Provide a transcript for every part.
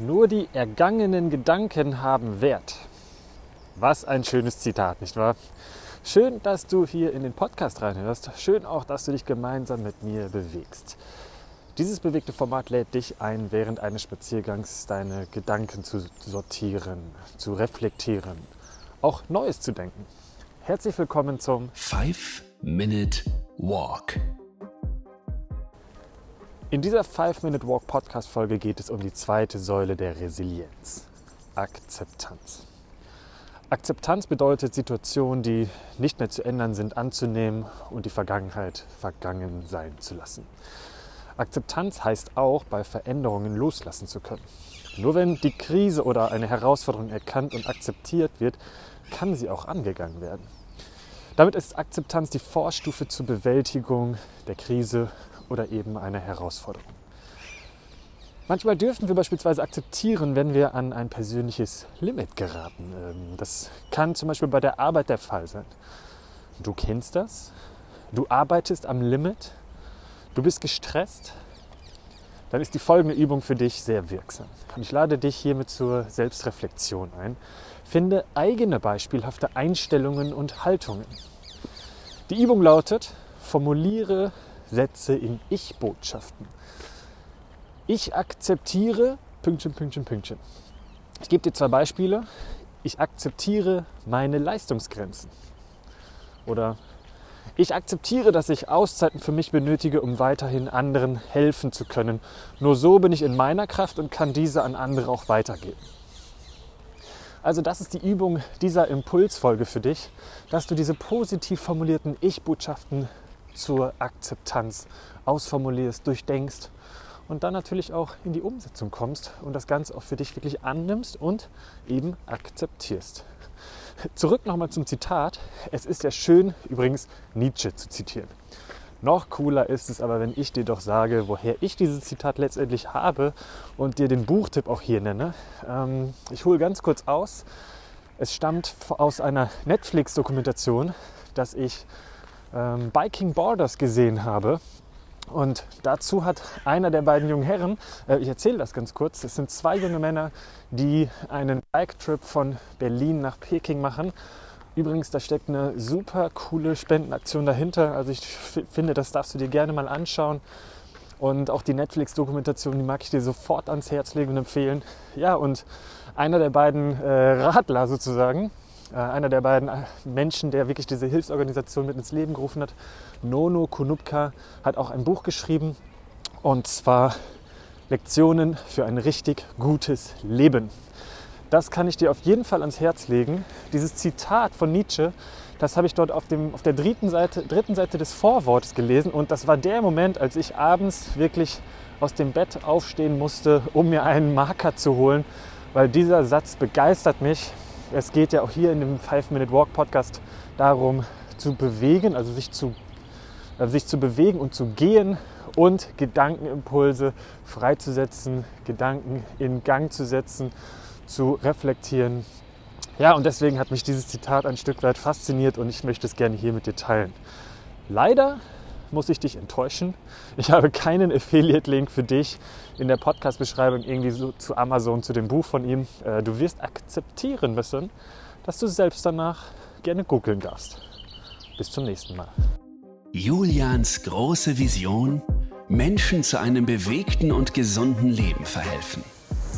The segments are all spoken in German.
Nur die ergangenen Gedanken haben Wert. Was ein schönes Zitat, nicht wahr? Schön, dass du hier in den Podcast reinhörst. Schön auch, dass du dich gemeinsam mit mir bewegst. Dieses bewegte Format lädt dich ein, während eines Spaziergangs deine Gedanken zu sortieren, zu reflektieren, auch Neues zu denken. Herzlich willkommen zum 5 Minute Walk. In dieser 5-Minute Walk Podcast Folge geht es um die zweite Säule der Resilienz. Akzeptanz. Akzeptanz bedeutet Situationen, die nicht mehr zu ändern sind, anzunehmen und die Vergangenheit vergangen sein zu lassen. Akzeptanz heißt auch, bei Veränderungen loslassen zu können. Nur wenn die Krise oder eine Herausforderung erkannt und akzeptiert wird, kann sie auch angegangen werden. Damit ist Akzeptanz die Vorstufe zur Bewältigung der Krise oder eben eine Herausforderung. Manchmal dürfen wir beispielsweise akzeptieren, wenn wir an ein persönliches Limit geraten. Ähm, das kann zum Beispiel bei der Arbeit der Fall sein. Du kennst das, du arbeitest am Limit, du bist gestresst, dann ist die folgende Übung für dich sehr wirksam. Ich lade dich hiermit zur Selbstreflexion ein. Finde eigene beispielhafte Einstellungen und Haltungen. Die Übung lautet, formuliere Sätze in Ich-Botschaften. Ich akzeptiere Pünktchen, Pünktchen, Pünktchen. Ich gebe dir zwei Beispiele. Ich akzeptiere meine Leistungsgrenzen. Oder ich akzeptiere, dass ich Auszeiten für mich benötige, um weiterhin anderen helfen zu können. Nur so bin ich in meiner Kraft und kann diese an andere auch weitergeben. Also das ist die Übung dieser Impulsfolge für dich, dass du diese positiv formulierten Ich-Botschaften zur Akzeptanz ausformulierst, durchdenkst und dann natürlich auch in die Umsetzung kommst und das Ganze auch für dich wirklich annimmst und eben akzeptierst. Zurück nochmal zum Zitat. Es ist ja schön, übrigens Nietzsche zu zitieren. Noch cooler ist es aber, wenn ich dir doch sage, woher ich dieses Zitat letztendlich habe und dir den Buchtipp auch hier nenne. Ähm, ich hole ganz kurz aus. Es stammt aus einer Netflix-Dokumentation, dass ich ähm, Biking Borders gesehen habe. Und dazu hat einer der beiden jungen Herren, äh, ich erzähle das ganz kurz, es sind zwei junge Männer, die einen Bike-Trip von Berlin nach Peking machen. Übrigens, da steckt eine super coole Spendenaktion dahinter. Also ich finde, das darfst du dir gerne mal anschauen. Und auch die Netflix-Dokumentation, die mag ich dir sofort ans Herz legen und empfehlen. Ja, und einer der beiden äh, Radler sozusagen, einer der beiden äh, Menschen, der wirklich diese Hilfsorganisation mit ins Leben gerufen hat, Nono Kunupka, hat auch ein Buch geschrieben und zwar Lektionen für ein richtig gutes Leben. Das kann ich dir auf jeden Fall ans Herz legen. Dieses Zitat von Nietzsche, das habe ich dort auf, dem, auf der dritten Seite, dritten Seite des Vorwortes gelesen und das war der Moment, als ich abends wirklich aus dem Bett aufstehen musste, um mir einen Marker zu holen, weil dieser Satz begeistert mich es geht ja auch hier in dem Five-Minute-Walk-Podcast darum, zu bewegen, also sich zu, äh, sich zu bewegen und zu gehen und Gedankenimpulse freizusetzen, Gedanken in Gang zu setzen, zu reflektieren. Ja, und deswegen hat mich dieses Zitat ein Stück weit fasziniert und ich möchte es gerne hier mit dir teilen. Leider muss ich dich enttäuschen. Ich habe keinen Affiliate-Link für dich in der Podcast-Beschreibung irgendwie so zu Amazon, zu dem Buch von ihm. Äh, du wirst akzeptieren müssen, dass du selbst danach gerne googeln darfst. Bis zum nächsten Mal. Julians große Vision, Menschen zu einem bewegten und gesunden Leben verhelfen.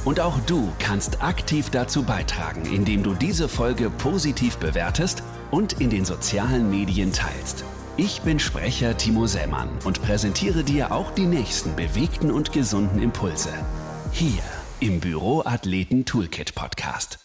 Und auch du kannst aktiv dazu beitragen, indem du diese Folge positiv bewertest und in den sozialen Medien teilst. Ich bin Sprecher Timo Sämann und präsentiere dir auch die nächsten bewegten und gesunden Impulse. Hier im Büroathleten Toolkit Podcast.